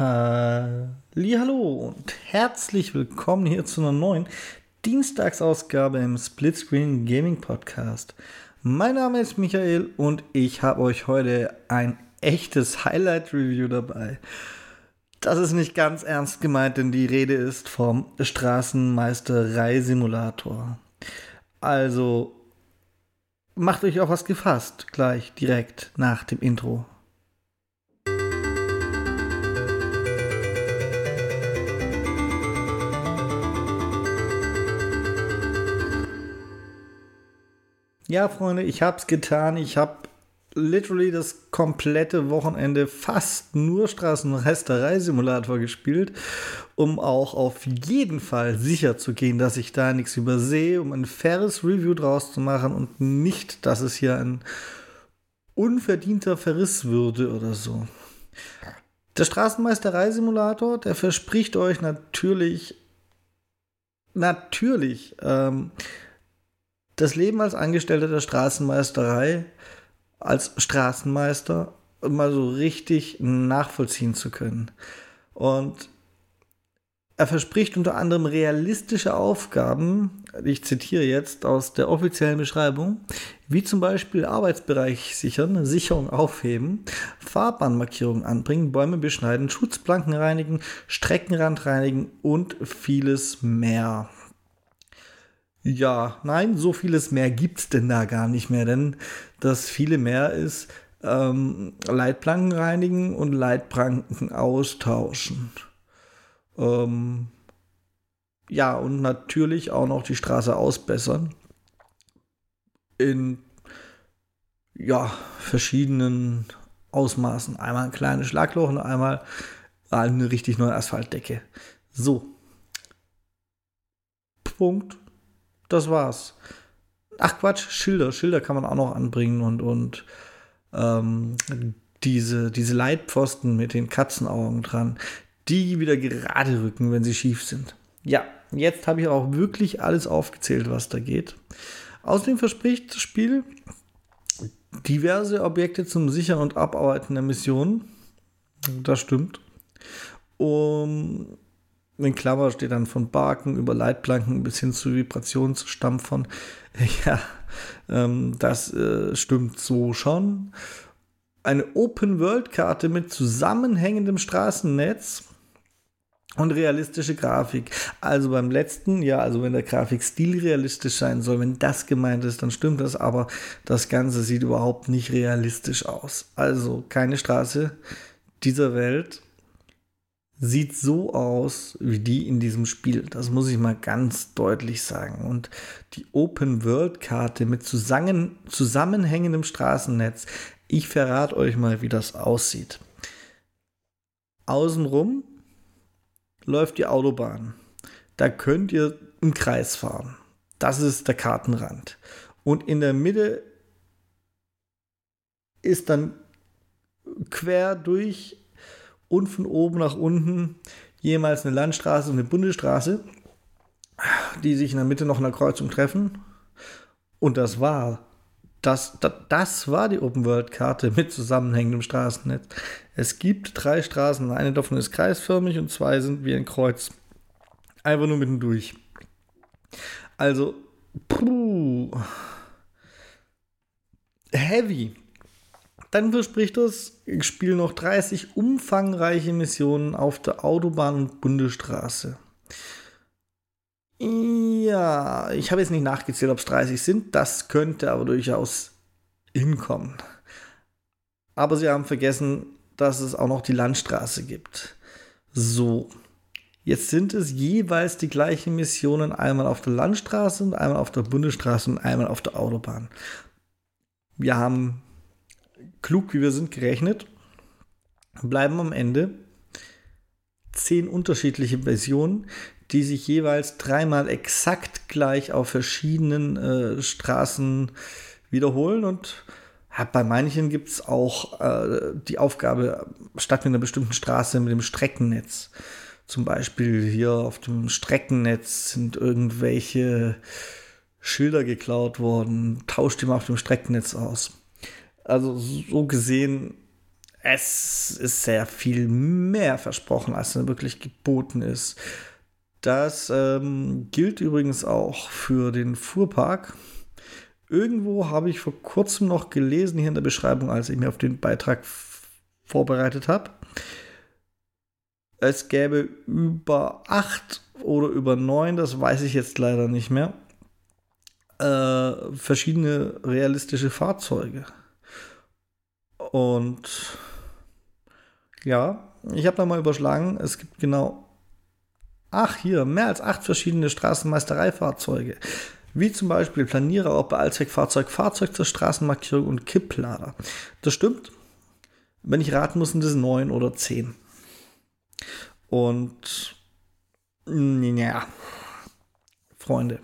Hallo und herzlich willkommen hier zu einer neuen Dienstagsausgabe im Splitscreen Gaming Podcast. Mein Name ist Michael und ich habe euch heute ein echtes Highlight Review dabei. Das ist nicht ganz ernst gemeint, denn die Rede ist vom Straßenmeisterei-Simulator. Also macht euch auf was gefasst, gleich direkt nach dem Intro. Ja, Freunde, ich hab's getan. Ich hab literally das komplette Wochenende fast nur Straßenreisterei-Simulator gespielt, um auch auf jeden Fall sicher zu gehen, dass ich da nichts übersehe, um ein faires Review draus zu machen und nicht, dass es hier ein unverdienter Verriss würde oder so. Der Straßenmeisterei-Simulator, der verspricht euch natürlich, natürlich, ähm, das Leben als Angestellter der Straßenmeisterei, als Straßenmeister, mal so richtig nachvollziehen zu können. Und er verspricht unter anderem realistische Aufgaben, ich zitiere jetzt aus der offiziellen Beschreibung, wie zum Beispiel Arbeitsbereich sichern, Sicherung aufheben, Fahrbahnmarkierungen anbringen, Bäume beschneiden, Schutzplanken reinigen, Streckenrand reinigen und vieles mehr. Ja, nein, so vieles mehr gibt es denn da gar nicht mehr, denn das viele mehr ist ähm, Leitplanken reinigen und Leitplanken austauschen. Ähm, ja, und natürlich auch noch die Straße ausbessern. In ja, verschiedenen Ausmaßen. Einmal ein kleines Schlagloch und einmal eine richtig neue Asphaltdecke. So. Punkt das war's. Ach Quatsch, Schilder. Schilder kann man auch noch anbringen und, und ähm, diese, diese Leitpfosten mit den Katzenaugen dran, die wieder gerade rücken, wenn sie schief sind. Ja, jetzt habe ich auch wirklich alles aufgezählt, was da geht. Außerdem verspricht das Spiel diverse Objekte zum Sichern und Abarbeiten der Missionen. Das stimmt. Um, in Klammer steht dann von Barken über Leitplanken bis hin zu Vibrationsstampfern. Ja, ähm, das äh, stimmt so schon. Eine Open-World-Karte mit zusammenhängendem Straßennetz und realistische Grafik. Also beim letzten, ja, also wenn der Grafikstil realistisch sein soll, wenn das gemeint ist, dann stimmt das, aber das Ganze sieht überhaupt nicht realistisch aus. Also keine Straße dieser Welt sieht so aus wie die in diesem Spiel. Das muss ich mal ganz deutlich sagen. Und die Open-World-Karte mit zusammen, zusammenhängendem Straßennetz, ich verrate euch mal, wie das aussieht. Außenrum läuft die Autobahn. Da könnt ihr im Kreis fahren. Das ist der Kartenrand. Und in der Mitte ist dann quer durch und von oben nach unten jemals eine Landstraße und eine Bundesstraße, die sich in der Mitte noch in der Kreuzung treffen. Und das war das, das, das war die Open-World-Karte mit zusammenhängendem Straßennetz. Es gibt drei Straßen, eine davon ist kreisförmig und zwei sind wie ein Kreuz. Einfach nur mittendurch. Also, puh. Heavy. Dann verspricht das Spiel noch 30 umfangreiche Missionen auf der Autobahn und Bundesstraße. Ja, ich habe jetzt nicht nachgezählt, ob es 30 sind. Das könnte aber durchaus hinkommen. Aber sie haben vergessen, dass es auch noch die Landstraße gibt. So, jetzt sind es jeweils die gleichen Missionen, einmal auf der Landstraße und einmal auf der Bundesstraße und einmal auf der Autobahn. Wir haben klug wie wir sind gerechnet, bleiben am Ende zehn unterschiedliche Versionen, die sich jeweils dreimal exakt gleich auf verschiedenen äh, Straßen wiederholen und bei manchen gibt es auch äh, die Aufgabe, statt mit einer bestimmten Straße mit dem Streckennetz. Zum Beispiel hier auf dem Streckennetz sind irgendwelche Schilder geklaut worden, tauscht die mal auf dem Streckennetz aus. Also so gesehen es ist sehr viel mehr versprochen, als dann wirklich geboten ist. Das ähm, gilt übrigens auch für den Fuhrpark. Irgendwo habe ich vor kurzem noch gelesen, hier in der Beschreibung, als ich mir auf den Beitrag vorbereitet habe. Es gäbe über acht oder über neun, das weiß ich jetzt leider nicht mehr, äh, verschiedene realistische Fahrzeuge. Und ja, ich habe da mal überschlagen, es gibt genau, ach hier, mehr als acht verschiedene Straßenmeistereifahrzeuge. Wie zum Beispiel Planierer, auch bei Allzweckfahrzeug, Fahrzeug zur Straßenmarkierung und Kipplader. Das stimmt. Wenn ich raten muss, sind es neun oder zehn. Und ja, Freunde,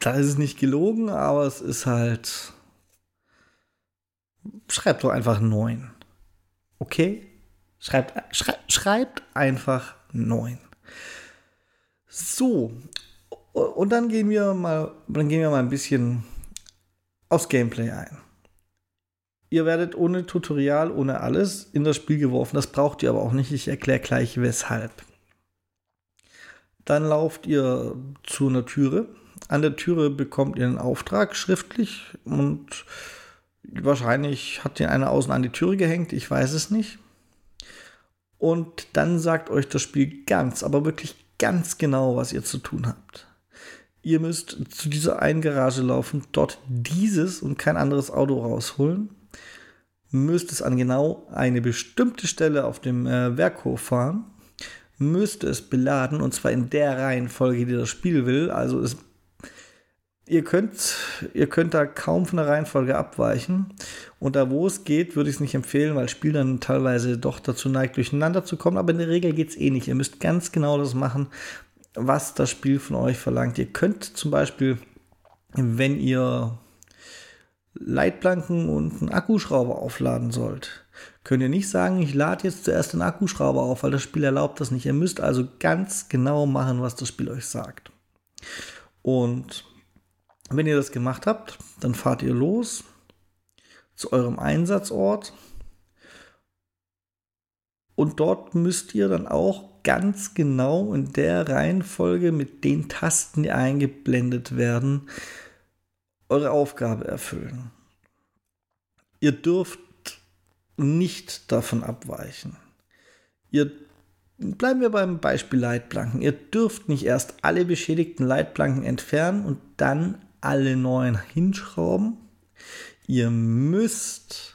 da ist es nicht gelogen, aber es ist halt. Schreibt doch einfach neun. Okay? Schreibt, schrei, schreibt einfach neun. So. Und dann gehen wir mal, dann gehen wir mal ein bisschen aufs Gameplay ein. Ihr werdet ohne Tutorial, ohne alles in das Spiel geworfen. Das braucht ihr aber auch nicht. Ich erkläre gleich weshalb. Dann lauft ihr zu einer Türe. An der Türe bekommt ihr einen Auftrag schriftlich und wahrscheinlich hat ihr einer außen an die Türe gehängt. Ich weiß es nicht. Und dann sagt euch das Spiel ganz, aber wirklich ganz genau, was ihr zu tun habt. Ihr müsst zu dieser einen Garage laufen, dort dieses und kein anderes Auto rausholen müsst es an genau eine bestimmte Stelle auf dem äh, Werkhof fahren, müsst es beladen und zwar in der Reihenfolge, die das Spiel will. Also es, ihr, könnt, ihr könnt da kaum von der Reihenfolge abweichen. Und da, wo es geht, würde ich es nicht empfehlen, weil Spiel dann teilweise doch dazu neigt, durcheinander zu kommen. Aber in der Regel geht es eh nicht. Ihr müsst ganz genau das machen, was das Spiel von euch verlangt. Ihr könnt zum Beispiel, wenn ihr Leitplanken und einen Akkuschrauber aufladen sollt, könnt ihr nicht sagen, ich lade jetzt zuerst den Akkuschrauber auf, weil das Spiel erlaubt das nicht. Ihr müsst also ganz genau machen, was das Spiel euch sagt. Und wenn ihr das gemacht habt, dann fahrt ihr los zu eurem Einsatzort und dort müsst ihr dann auch ganz genau in der Reihenfolge mit den Tasten, die eingeblendet werden, eure Aufgabe erfüllen. Ihr dürft nicht davon abweichen. Ihr bleiben wir beim Beispiel Leitplanken. Ihr dürft nicht erst alle beschädigten Leitplanken entfernen und dann alle neuen hinschrauben. Ihr müsst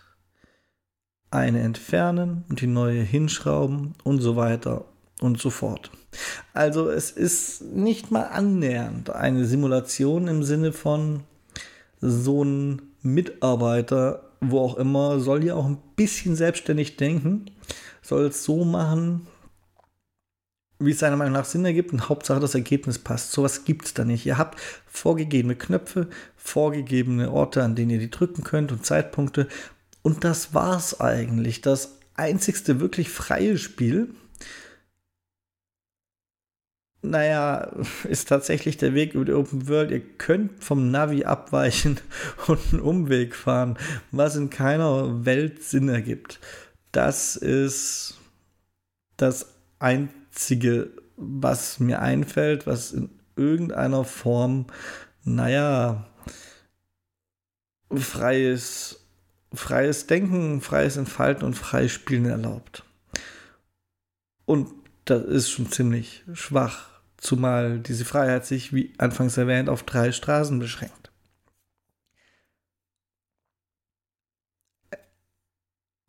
eine entfernen und die neue hinschrauben und so weiter und so fort. Also es ist nicht mal annähernd eine Simulation im Sinne von so ein Mitarbeiter, wo auch immer, soll ja auch ein bisschen selbstständig denken, soll es so machen, wie es seiner Meinung nach Sinn ergibt und Hauptsache das Ergebnis passt. Sowas gibt es da nicht. Ihr habt vorgegebene Knöpfe, vorgegebene Orte, an denen ihr die drücken könnt und Zeitpunkte. Und das war's eigentlich. Das einzigste wirklich freie Spiel, naja, ist tatsächlich der Weg über die Open World. Ihr könnt vom Navi abweichen und einen Umweg fahren, was in keiner Welt Sinn ergibt. Das ist das Einzige, was mir einfällt, was in irgendeiner Form, naja, freies, freies Denken, freies Entfalten und freies Spielen erlaubt. Und das ist schon ziemlich schwach zumal diese Freiheit sich, wie anfangs erwähnt, auf drei Straßen beschränkt.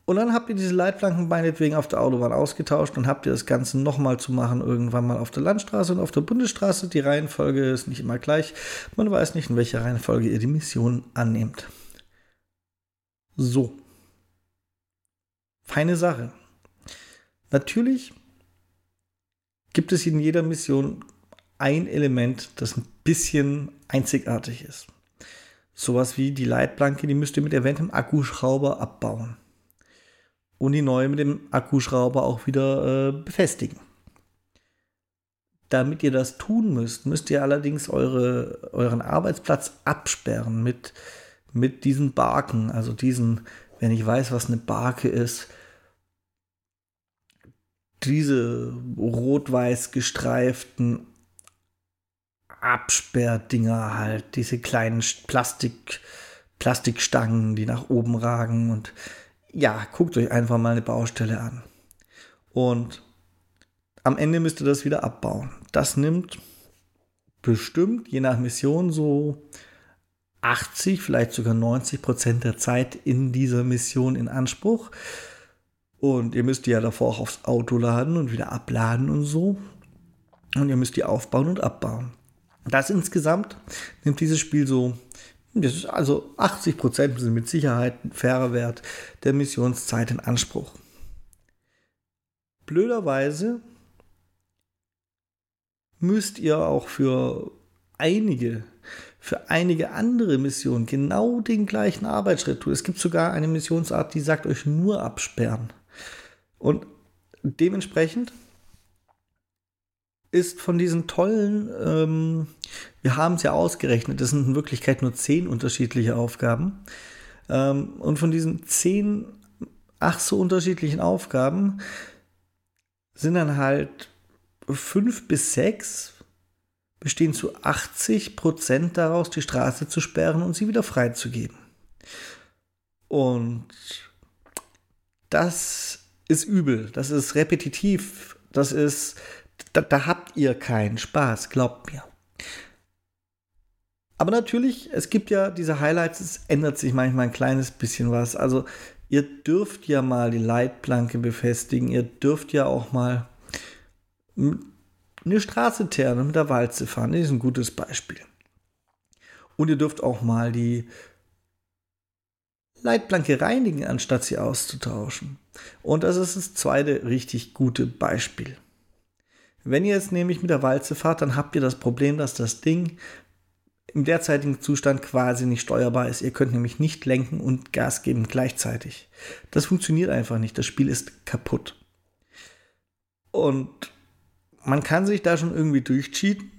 Und dann habt ihr diese Leitplanken meinetwegen auf der Autobahn ausgetauscht und habt ihr das Ganze nochmal zu machen, irgendwann mal auf der Landstraße und auf der Bundesstraße. Die Reihenfolge ist nicht immer gleich. Man weiß nicht, in welcher Reihenfolge ihr die Mission annehmt. So. Feine Sache. Natürlich gibt es in jeder Mission ein Element, das ein bisschen einzigartig ist. Sowas wie die Leitplanke, die müsst ihr mit erwähntem Akkuschrauber abbauen. Und die neue mit dem Akkuschrauber auch wieder äh, befestigen. Damit ihr das tun müsst, müsst ihr allerdings eure, euren Arbeitsplatz absperren mit, mit diesen Barken, also diesen wenn ich weiß, was eine Barke ist, diese rot-weiß gestreiften Absperrdinger halt, diese kleinen Plastik, Plastikstangen, die nach oben ragen und ja, guckt euch einfach mal eine Baustelle an. Und am Ende müsst ihr das wieder abbauen. Das nimmt bestimmt, je nach Mission, so 80, vielleicht sogar 90 Prozent der Zeit in dieser Mission in Anspruch. Und ihr müsst die ja davor auch aufs Auto laden und wieder abladen und so. Und ihr müsst die aufbauen und abbauen. Das insgesamt nimmt dieses Spiel so, also 80 Prozent sind mit Sicherheit ein fairer Wert der Missionszeit in Anspruch. Blöderweise müsst ihr auch für einige, für einige andere Missionen genau den gleichen Arbeitsschritt tun. Es gibt sogar eine Missionsart, die sagt euch nur absperren. Und dementsprechend ist von diesen tollen, ähm, wir haben es ja ausgerechnet, das sind in Wirklichkeit nur zehn unterschiedliche Aufgaben. Ähm, und von diesen zehn, ach so unterschiedlichen Aufgaben sind dann halt fünf bis sechs bestehen zu 80 Prozent daraus, die Straße zu sperren und sie wieder freizugeben. Und das ist übel, das ist repetitiv, das ist, da, da habt ihr keinen Spaß, glaubt mir. Aber natürlich, es gibt ja diese Highlights, es ändert sich manchmal ein kleines bisschen was. Also ihr dürft ja mal die Leitplanke befestigen, ihr dürft ja auch mal eine Straße teeren mit der Walze fahren. Das ist ein gutes Beispiel. Und ihr dürft auch mal die Leitplanke reinigen, anstatt sie auszutauschen. Und das ist das zweite richtig gute Beispiel. Wenn ihr jetzt nämlich mit der Walze fahrt, dann habt ihr das Problem, dass das Ding im derzeitigen Zustand quasi nicht steuerbar ist. Ihr könnt nämlich nicht lenken und Gas geben gleichzeitig. Das funktioniert einfach nicht. Das Spiel ist kaputt. Und man kann sich da schon irgendwie durchcheaten,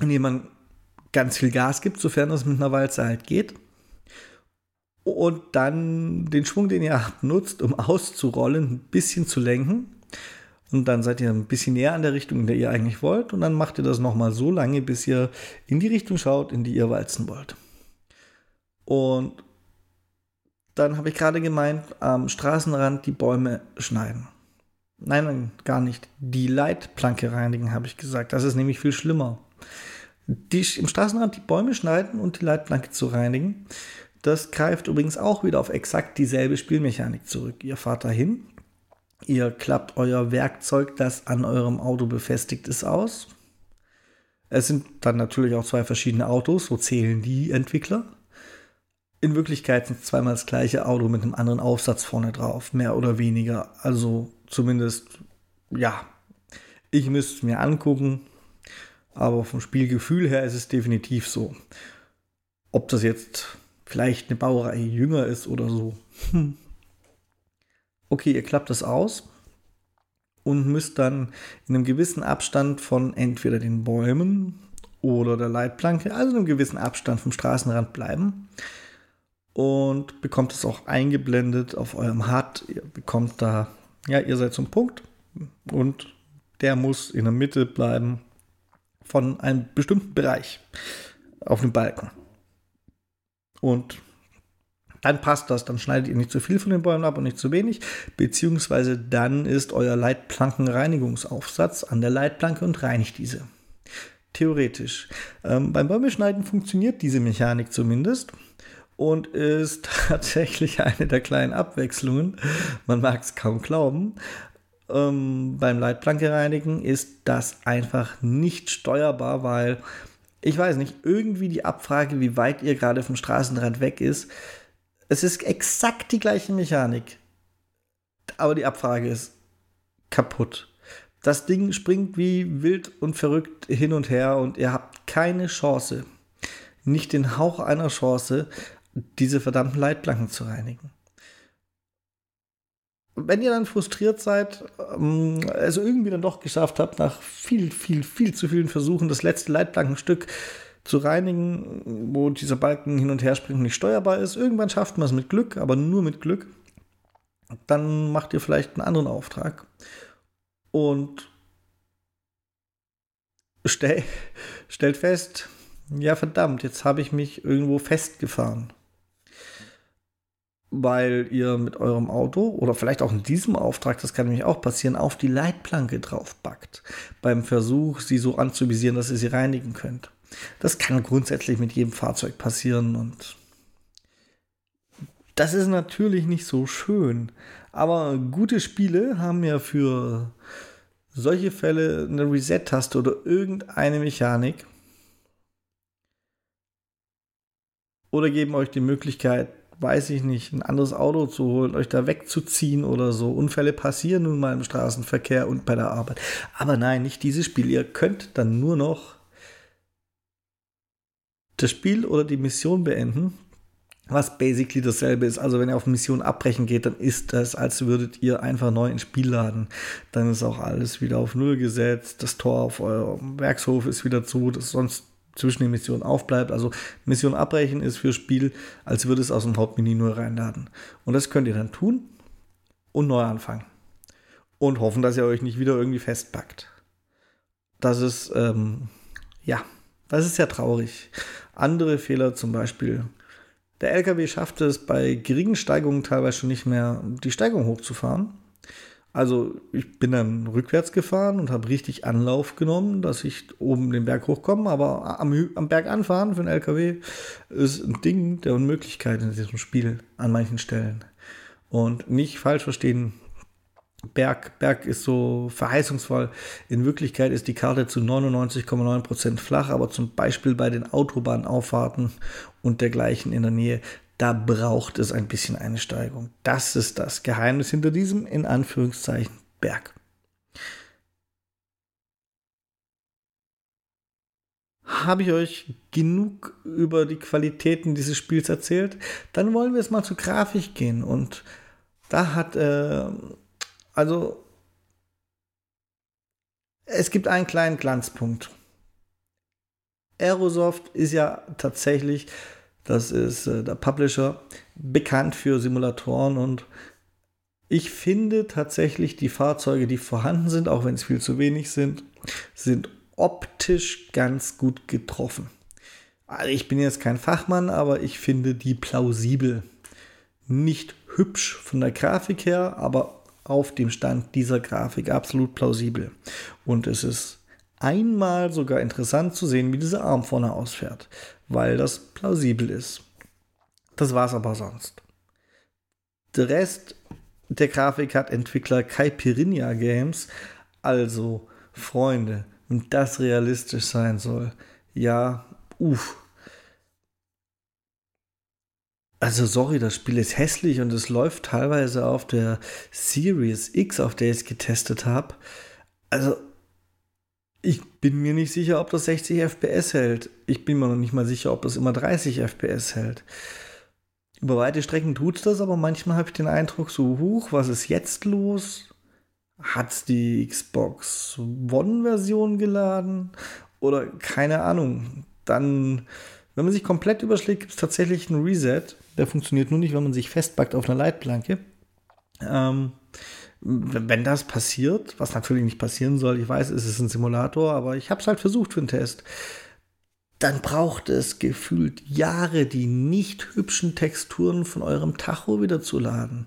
indem man ganz viel Gas gibt, sofern es mit einer Walze halt geht. Und dann den Schwung, den ihr habt, nutzt, um auszurollen, ein bisschen zu lenken. Und dann seid ihr ein bisschen näher an der Richtung, in der ihr eigentlich wollt. Und dann macht ihr das nochmal so lange, bis ihr in die Richtung schaut, in die ihr walzen wollt. Und dann habe ich gerade gemeint, am Straßenrand die Bäume schneiden. Nein, nein, gar nicht. Die Leitplanke reinigen, habe ich gesagt. Das ist nämlich viel schlimmer. Die, Im Straßenrand die Bäume schneiden und die Leitplanke zu reinigen, das greift übrigens auch wieder auf exakt dieselbe Spielmechanik zurück. Ihr fahrt dahin, ihr klappt euer Werkzeug, das an eurem Auto befestigt ist, aus. Es sind dann natürlich auch zwei verschiedene Autos, so zählen die Entwickler. In Wirklichkeit sind es zweimal das gleiche Auto mit einem anderen Aufsatz vorne drauf, mehr oder weniger. Also zumindest, ja, ich müsste es mir angucken, aber vom Spielgefühl her ist es definitiv so. Ob das jetzt vielleicht eine Baureihe jünger ist oder so. Hm. Okay, ihr klappt das aus und müsst dann in einem gewissen Abstand von entweder den Bäumen oder der Leitplanke, also in einem gewissen Abstand vom Straßenrand bleiben und bekommt es auch eingeblendet auf eurem HUD. Ihr bekommt da, ja, ihr seid zum Punkt und der muss in der Mitte bleiben von einem bestimmten Bereich auf dem Balken. Und dann passt das, dann schneidet ihr nicht zu viel von den Bäumen ab und nicht zu wenig, beziehungsweise dann ist euer Leitplankenreinigungsaufsatz an der Leitplanke und reinigt diese. Theoretisch. Ähm, beim Bäumeschneiden funktioniert diese Mechanik zumindest und ist tatsächlich eine der kleinen Abwechslungen. Man mag es kaum glauben. Ähm, beim Leitplanke reinigen ist das einfach nicht steuerbar, weil ich weiß nicht, irgendwie die Abfrage, wie weit ihr gerade vom Straßenrand weg ist, es ist exakt die gleiche Mechanik. Aber die Abfrage ist kaputt. Das Ding springt wie wild und verrückt hin und her und ihr habt keine Chance, nicht den Hauch einer Chance, diese verdammten Leitplanken zu reinigen. Wenn ihr dann frustriert seid, also irgendwie dann doch geschafft habt, nach viel, viel, viel zu vielen Versuchen das letzte Leitplankenstück zu reinigen, wo dieser Balken hin und her springt und nicht steuerbar ist. Irgendwann schafft man es mit Glück, aber nur mit Glück. Dann macht ihr vielleicht einen anderen Auftrag und stell, stellt fest, ja verdammt, jetzt habe ich mich irgendwo festgefahren weil ihr mit eurem Auto oder vielleicht auch in diesem Auftrag, das kann nämlich auch passieren, auf die Leitplanke draufbackt. Beim Versuch, sie so anzuvisieren, dass ihr sie reinigen könnt. Das kann grundsätzlich mit jedem Fahrzeug passieren und das ist natürlich nicht so schön. Aber gute Spiele haben ja für solche Fälle eine Reset-Taste oder irgendeine Mechanik. Oder geben euch die Möglichkeit, weiß ich nicht, ein anderes Auto zu holen, euch da wegzuziehen oder so. Unfälle passieren nun mal im Straßenverkehr und bei der Arbeit. Aber nein, nicht dieses Spiel. Ihr könnt dann nur noch das Spiel oder die Mission beenden, was basically dasselbe ist. Also wenn ihr auf Mission abbrechen geht, dann ist das, als würdet ihr einfach neu ins Spiel laden. Dann ist auch alles wieder auf Null gesetzt. Das Tor auf eurem Werkshof ist wieder zu. Das sonst zwischen den Missionen aufbleibt. Also Mission abbrechen ist für Spiel, als würde es aus dem Hauptmenü nur reinladen. Und das könnt ihr dann tun und neu anfangen. Und hoffen, dass ihr euch nicht wieder irgendwie festpackt. Das ist, ähm, ja, das ist sehr traurig. Andere Fehler zum Beispiel. Der LKW schafft es bei geringen Steigungen teilweise schon nicht mehr, die Steigung hochzufahren. Also ich bin dann rückwärts gefahren und habe richtig Anlauf genommen, dass ich oben den Berg hochkomme. Aber am, am Berg anfahren für einen LKW ist ein Ding der Unmöglichkeit in diesem Spiel an manchen Stellen. Und nicht falsch verstehen, Berg, Berg ist so verheißungsvoll. In Wirklichkeit ist die Karte zu 99,9% flach, aber zum Beispiel bei den Autobahnauffahrten und dergleichen in der Nähe da braucht es ein bisschen eine Steigung. Das ist das Geheimnis hinter diesem, in Anführungszeichen, Berg. Habe ich euch genug über die Qualitäten dieses Spiels erzählt? Dann wollen wir jetzt mal zur Grafik gehen. Und da hat, äh, also, es gibt einen kleinen Glanzpunkt. Aerosoft ist ja tatsächlich das ist äh, der Publisher, bekannt für Simulatoren und ich finde tatsächlich die Fahrzeuge, die vorhanden sind, auch wenn es viel zu wenig sind, sind optisch ganz gut getroffen. Also ich bin jetzt kein Fachmann, aber ich finde die plausibel. Nicht hübsch von der Grafik her, aber auf dem Stand dieser Grafik absolut plausibel. Und es ist einmal sogar interessant zu sehen, wie dieser Arm vorne ausfährt weil das plausibel ist. Das war's aber sonst. Der Rest der Grafik hat Entwickler Caipirinha Games. Also, Freunde, wenn das realistisch sein soll, ja, uff. Also, sorry, das Spiel ist hässlich und es läuft teilweise auf der Series X, auf der ich es getestet habe. Also, ich bin mir nicht sicher, ob das 60 FPS hält. Ich bin mir noch nicht mal sicher, ob das immer 30 FPS hält. Über weite Strecken tut es das, aber manchmal habe ich den Eindruck, so hoch, was ist jetzt los? Hat es die Xbox One-Version geladen? Oder keine Ahnung. Dann, wenn man sich komplett überschlägt, gibt es tatsächlich einen Reset. Der funktioniert nur nicht, wenn man sich festbackt auf einer Leitplanke. Ähm, wenn das passiert, was natürlich nicht passieren soll, ich weiß, es ist ein Simulator, aber ich habe es halt versucht für einen Test, dann braucht es gefühlt Jahre, die nicht hübschen Texturen von eurem Tacho wieder zu laden.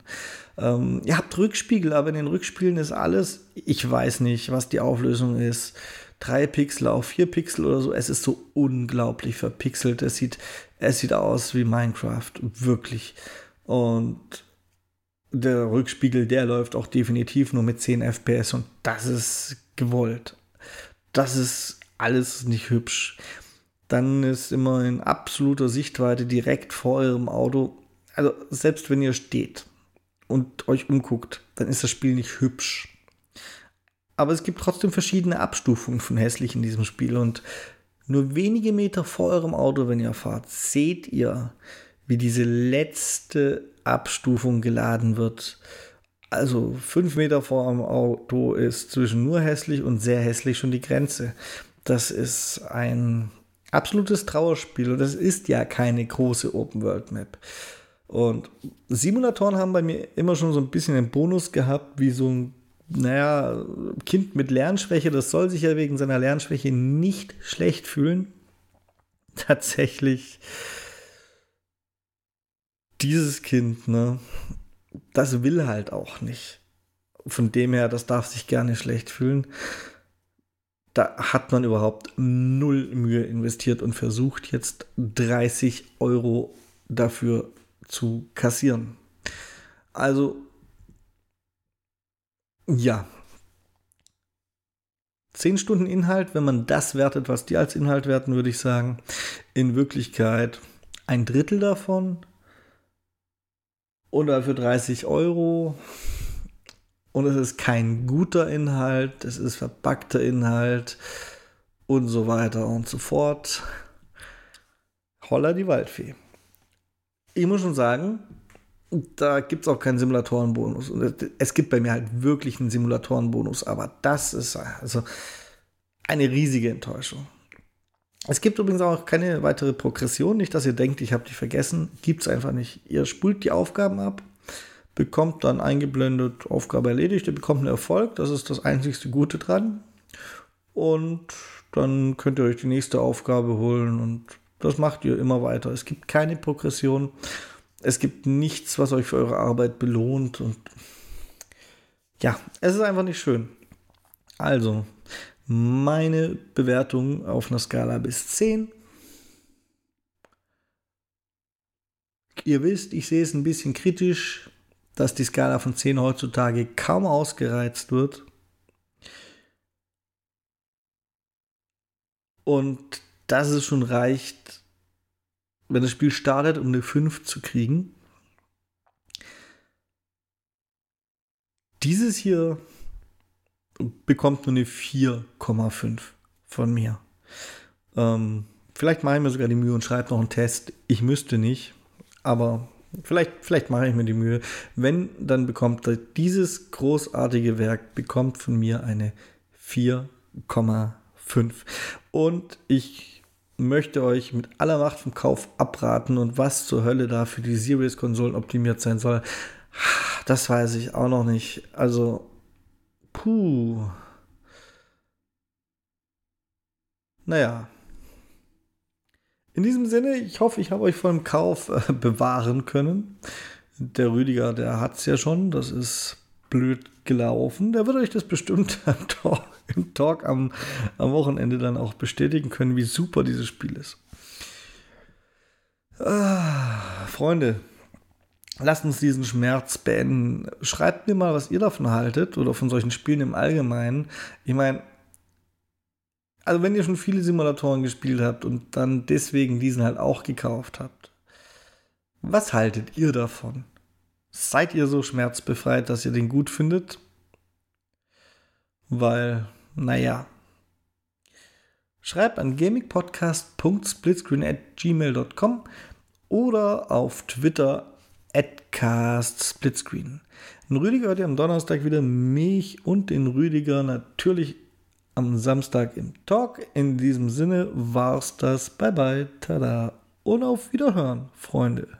Ähm, ihr habt Rückspiegel, aber in den Rückspielen ist alles, ich weiß nicht, was die Auflösung ist. Drei Pixel auf vier Pixel oder so. Es ist so unglaublich verpixelt. Es sieht, es sieht aus wie Minecraft. Wirklich. Und der Rückspiegel, der läuft auch definitiv nur mit 10 FPS und das ist gewollt. Das ist alles nicht hübsch. Dann ist immer in absoluter Sichtweite direkt vor eurem Auto. Also selbst wenn ihr steht und euch umguckt, dann ist das Spiel nicht hübsch. Aber es gibt trotzdem verschiedene Abstufungen von hässlich in diesem Spiel und nur wenige Meter vor eurem Auto, wenn ihr fahrt, seht ihr, wie diese letzte Abstufung geladen wird. Also fünf Meter vor dem Auto ist zwischen nur hässlich und sehr hässlich schon die Grenze. Das ist ein, absolutes Trauerspiel und es ist ja keine große Open-World-Map. Und Simulatoren haben bei mir immer schon so ein bisschen einen Bonus gehabt, wie so ein, naja, Kind mit Lernschwäche. Das soll sich ja wegen seiner Lernschwäche nicht schlecht fühlen. Tatsächlich, dieses Kind, ne, das will halt auch nicht. Von dem her, das darf sich gerne schlecht fühlen da hat man überhaupt null Mühe investiert und versucht jetzt 30 Euro dafür zu kassieren. Also, ja. 10 Stunden Inhalt, wenn man das wertet, was die als Inhalt werten, würde ich sagen. In Wirklichkeit ein Drittel davon. Oder für 30 Euro und es ist kein guter Inhalt, es ist verpackter Inhalt und so weiter und so fort. Holla die Waldfee. Ich muss schon sagen, da gibt es auch keinen Simulatorenbonus. Es gibt bei mir halt wirklich einen Simulatorenbonus, aber das ist also eine riesige Enttäuschung. Es gibt übrigens auch keine weitere Progression, nicht, dass ihr denkt, ich habe die vergessen. Gibt es einfach nicht. Ihr spult die Aufgaben ab bekommt dann eingeblendet, Aufgabe erledigt, ihr bekommt einen Erfolg, das ist das einzigste Gute dran. Und dann könnt ihr euch die nächste Aufgabe holen und das macht ihr immer weiter. Es gibt keine Progression, es gibt nichts, was euch für eure Arbeit belohnt und ja, es ist einfach nicht schön. Also, meine Bewertung auf einer Skala bis 10. Ihr wisst, ich sehe es ein bisschen kritisch dass die Skala von 10 heutzutage kaum ausgereizt wird. Und dass es schon reicht, wenn das Spiel startet, um eine 5 zu kriegen. Dieses hier bekommt nur eine 4,5 von mir. Ähm, vielleicht mache ich mir sogar die Mühe und schreibe noch einen Test. Ich müsste nicht, aber Vielleicht, vielleicht mache ich mir die Mühe. Wenn, dann bekommt dieses großartige Werk bekommt von mir eine 4,5. Und ich möchte euch mit aller Macht vom Kauf abraten und was zur Hölle da für die Series-Konsolen optimiert sein soll, das weiß ich auch noch nicht. Also, puh. Naja, in diesem Sinne, ich hoffe, ich habe euch vor dem Kauf äh, bewahren können. Der Rüdiger, der hat es ja schon, das ist blöd gelaufen. Der wird euch das bestimmt im Talk, im Talk am, am Wochenende dann auch bestätigen können, wie super dieses Spiel ist. Ah, Freunde, lasst uns diesen Schmerz beenden. Schreibt mir mal, was ihr davon haltet oder von solchen Spielen im Allgemeinen. Ich meine, also wenn ihr schon viele Simulatoren gespielt habt und dann deswegen diesen halt auch gekauft habt, was haltet ihr davon? Seid ihr so schmerzbefreit, dass ihr den gut findet? Weil, naja. Schreibt an gamingpodcast.splitscreen at gmail.com oder auf Twitter at castsplitscreen. Den Rüdiger hört ihr am Donnerstag wieder mich und den Rüdiger natürlich am Samstag im Talk. In diesem Sinne war's das. Bye bye, tada und auf Wiederhören, Freunde.